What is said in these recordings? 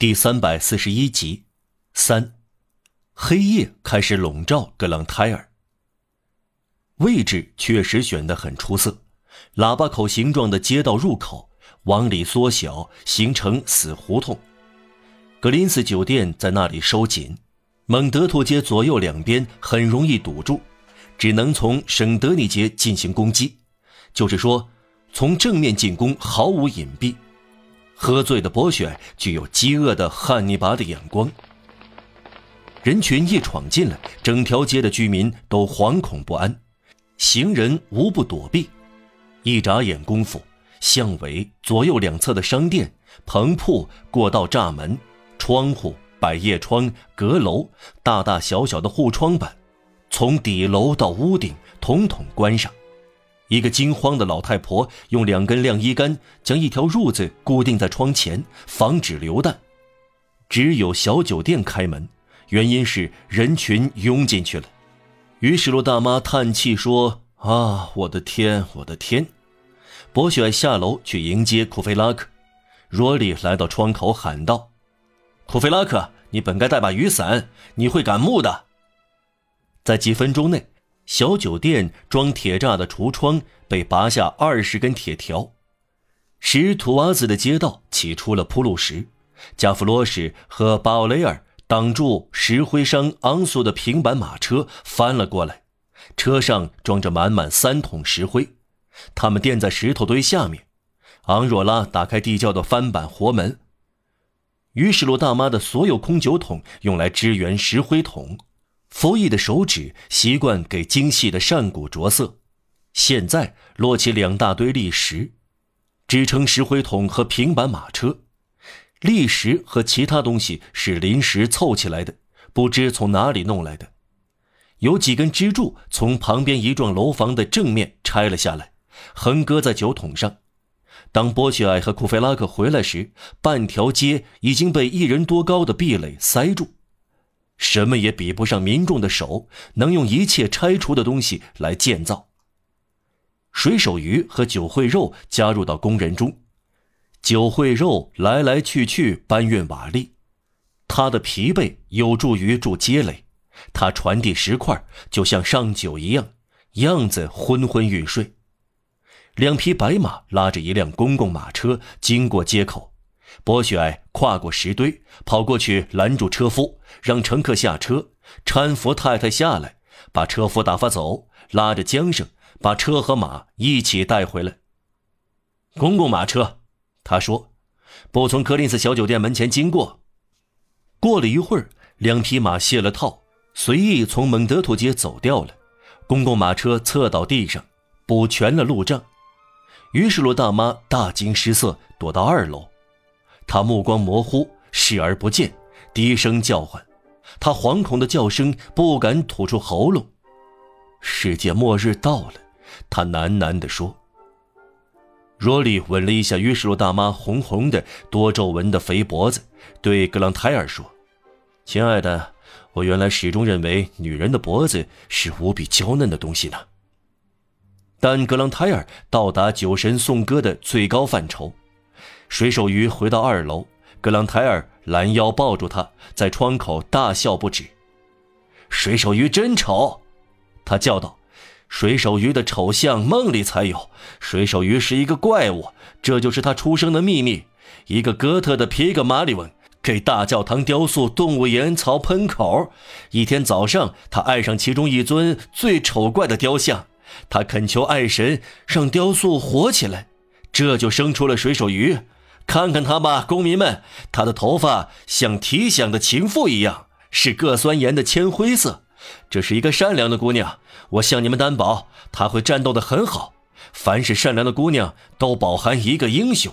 第三百四十一集，三，黑夜开始笼罩格朗泰尔。位置确实选得很出色，喇叭口形状的街道入口往里缩小，形成死胡同。格林斯酒店在那里收紧，蒙德托街左右两边很容易堵住，只能从圣德尼街进行攻击，就是说，从正面进攻毫无隐蔽。喝醉的博雪具有饥饿的汉尼拔的眼光。人群一闯进来，整条街的居民都惶恐不安，行人无不躲避。一眨眼功夫，巷尾左右两侧的商店、棚铺、过道、栅门、窗户、百叶窗、阁楼、大大小小的护窗板，从底楼到屋顶，统统关上。一个惊慌的老太婆用两根晾衣杆将一条褥子固定在窗前，防止流弹。只有小酒店开门，原因是人群拥进去了。于是罗大妈叹气说：“啊，我的天，我的天！”博雪下楼去迎接库菲拉克。罗里来到窗口喊道：“库菲拉克，你本该带把雨伞，你会感冒的。”在几分钟内。小酒店装铁栅的橱窗被拔下二十根铁条，使土瓦子的街道起出了铺路石，加弗罗什和巴奥雷尔挡住石灰商昂索的平板马车翻了过来，车上装着满满三桶石灰，他们垫在石头堆下面。昂若拉打开地窖的翻板活门，于是洛大妈的所有空酒桶用来支援石灰桶。佛义的手指习惯给精细的扇骨着色，现在落起两大堆砾石，支撑石灰桶和平板马车。砾石和其他东西是临时凑起来的，不知从哪里弄来的。有几根支柱从旁边一幢楼房的正面拆了下来，横搁在酒桶上。当波雪艾和库菲拉克回来时，半条街已经被一人多高的壁垒塞住。什么也比不上民众的手能用一切拆除的东西来建造。水手鱼和酒会肉加入到工人中，酒会肉来来去去搬运瓦砾，他的疲惫有助于筑街垒，他传递石块就像上酒一样，样子昏昏欲睡。两匹白马拉着一辆公共马车经过街口。博雪跨过石堆，跑过去拦住车夫，让乘客下车，搀扶太太下来，把车夫打发走，拉着缰绳，把车和马一起带回来。公共马车，他说，不从柯林斯小酒店门前经过。过了一会儿，两匹马卸了套，随意从蒙德图街走掉了。公共马车侧倒地上，补全了路障。于是罗大妈大惊失色，躲到二楼。他目光模糊，视而不见，低声叫唤。他惶恐的叫声不敢吐出喉咙。世界末日到了，他喃喃地说。罗莉吻了一下约什洛大妈红红的、多皱纹的肥脖子，对格朗泰尔说：“亲爱的，我原来始终认为女人的脖子是无比娇嫩的东西呢。”但格朗泰尔到达酒神颂歌的最高范畴。水手鱼回到二楼，格朗泰尔拦腰抱住他，在窗口大笑不止。水手鱼真丑，他叫道：“水手鱼的丑相梦里才有。水手鱼是一个怪物，这就是他出生的秘密。一个哥特的皮格马里翁给大教堂雕塑动物岩槽喷口。一天早上，他爱上其中一尊最丑怪的雕像，他恳求爱神让雕塑活起来，这就生出了水手鱼。”看看她吧，公民们，她的头发像提香的情妇一样，是铬酸盐的铅灰色。这是一个善良的姑娘，我向你们担保，她会战斗得很好。凡是善良的姑娘，都饱含一个英雄。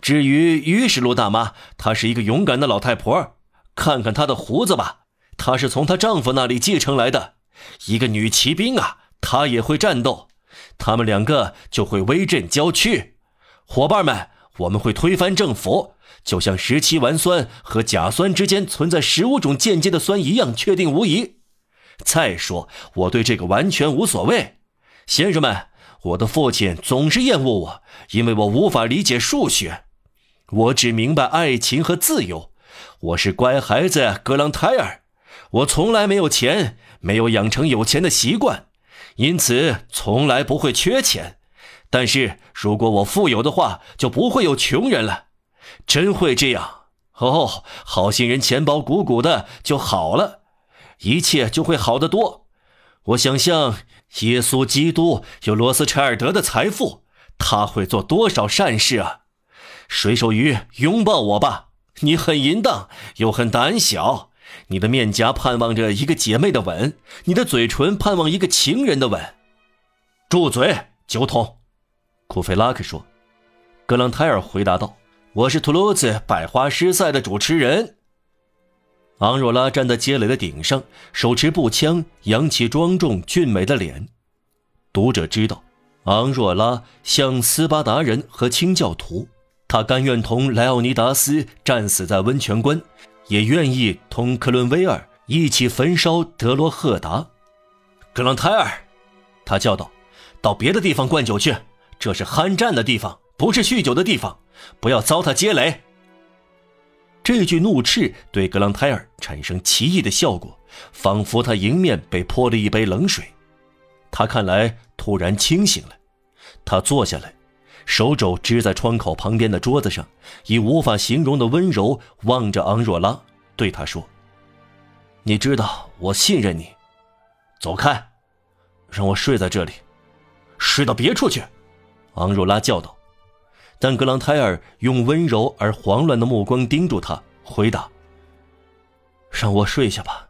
至于于是路大妈，她是一个勇敢的老太婆。看看她的胡子吧，她是从她丈夫那里继承来的。一个女骑兵啊，她也会战斗。他们两个就会威震郊区，伙伴们。我们会推翻政府，就像十七烷酸和甲酸之间存在十五种间接的酸一样，确定无疑。再说，我对这个完全无所谓，先生们。我的父亲总是厌恶我，因为我无法理解数学。我只明白爱情和自由。我是乖孩子格朗泰尔，我从来没有钱，没有养成有钱的习惯，因此从来不会缺钱。但是如果我富有的话，就不会有穷人了。真会这样哦，好心人钱包鼓鼓的就好了，一切就会好得多。我想象耶稣基督有罗斯柴尔德的财富，他会做多少善事啊！水手鱼，拥抱我吧！你很淫荡，又很胆小。你的面颊盼望着一个姐妹的吻，你的嘴唇盼望一个情人的吻。住嘴，酒桶！库菲拉克说。格朗泰尔回答道。我是图卢兹百花诗赛的主持人。昂若拉站在街垒的顶上，手持步枪，扬起庄重俊美的脸。读者知道，昂若拉像斯巴达人和清教徒，他甘愿同莱奥尼达斯战死在温泉关，也愿意同克伦威尔一起焚烧德罗赫达。格朗泰尔，他叫道：“到别的地方灌酒去，这是酣战的地方，不是酗酒的地方。”不要糟蹋街垒。这句怒斥对格朗泰尔产生奇异的效果，仿佛他迎面被泼了一杯冷水。他看来突然清醒了，他坐下来，手肘支在窗口旁边的桌子上，以无法形容的温柔望着昂若拉，对他说：“你知道我信任你，走开，让我睡在这里，睡到别处去。”昂若拉叫道。但格朗泰尔用温柔而慌乱的目光盯住他，回答：“让我睡下吧，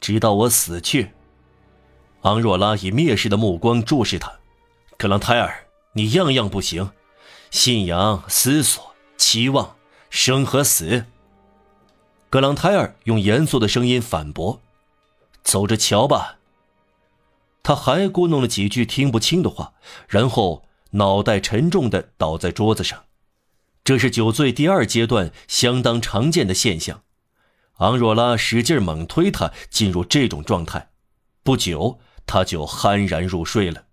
直到我死去。”昂若拉以蔑视的目光注视他：“格朗泰尔，你样样不行，信仰、思索、期望、生和死。”格朗泰尔用严肃的声音反驳：“走着瞧吧。”他还咕哝了几句听不清的话，然后。脑袋沉重的倒在桌子上，这是酒醉第二阶段相当常见的现象。昂若拉使劲猛推他进入这种状态，不久他就酣然入睡了。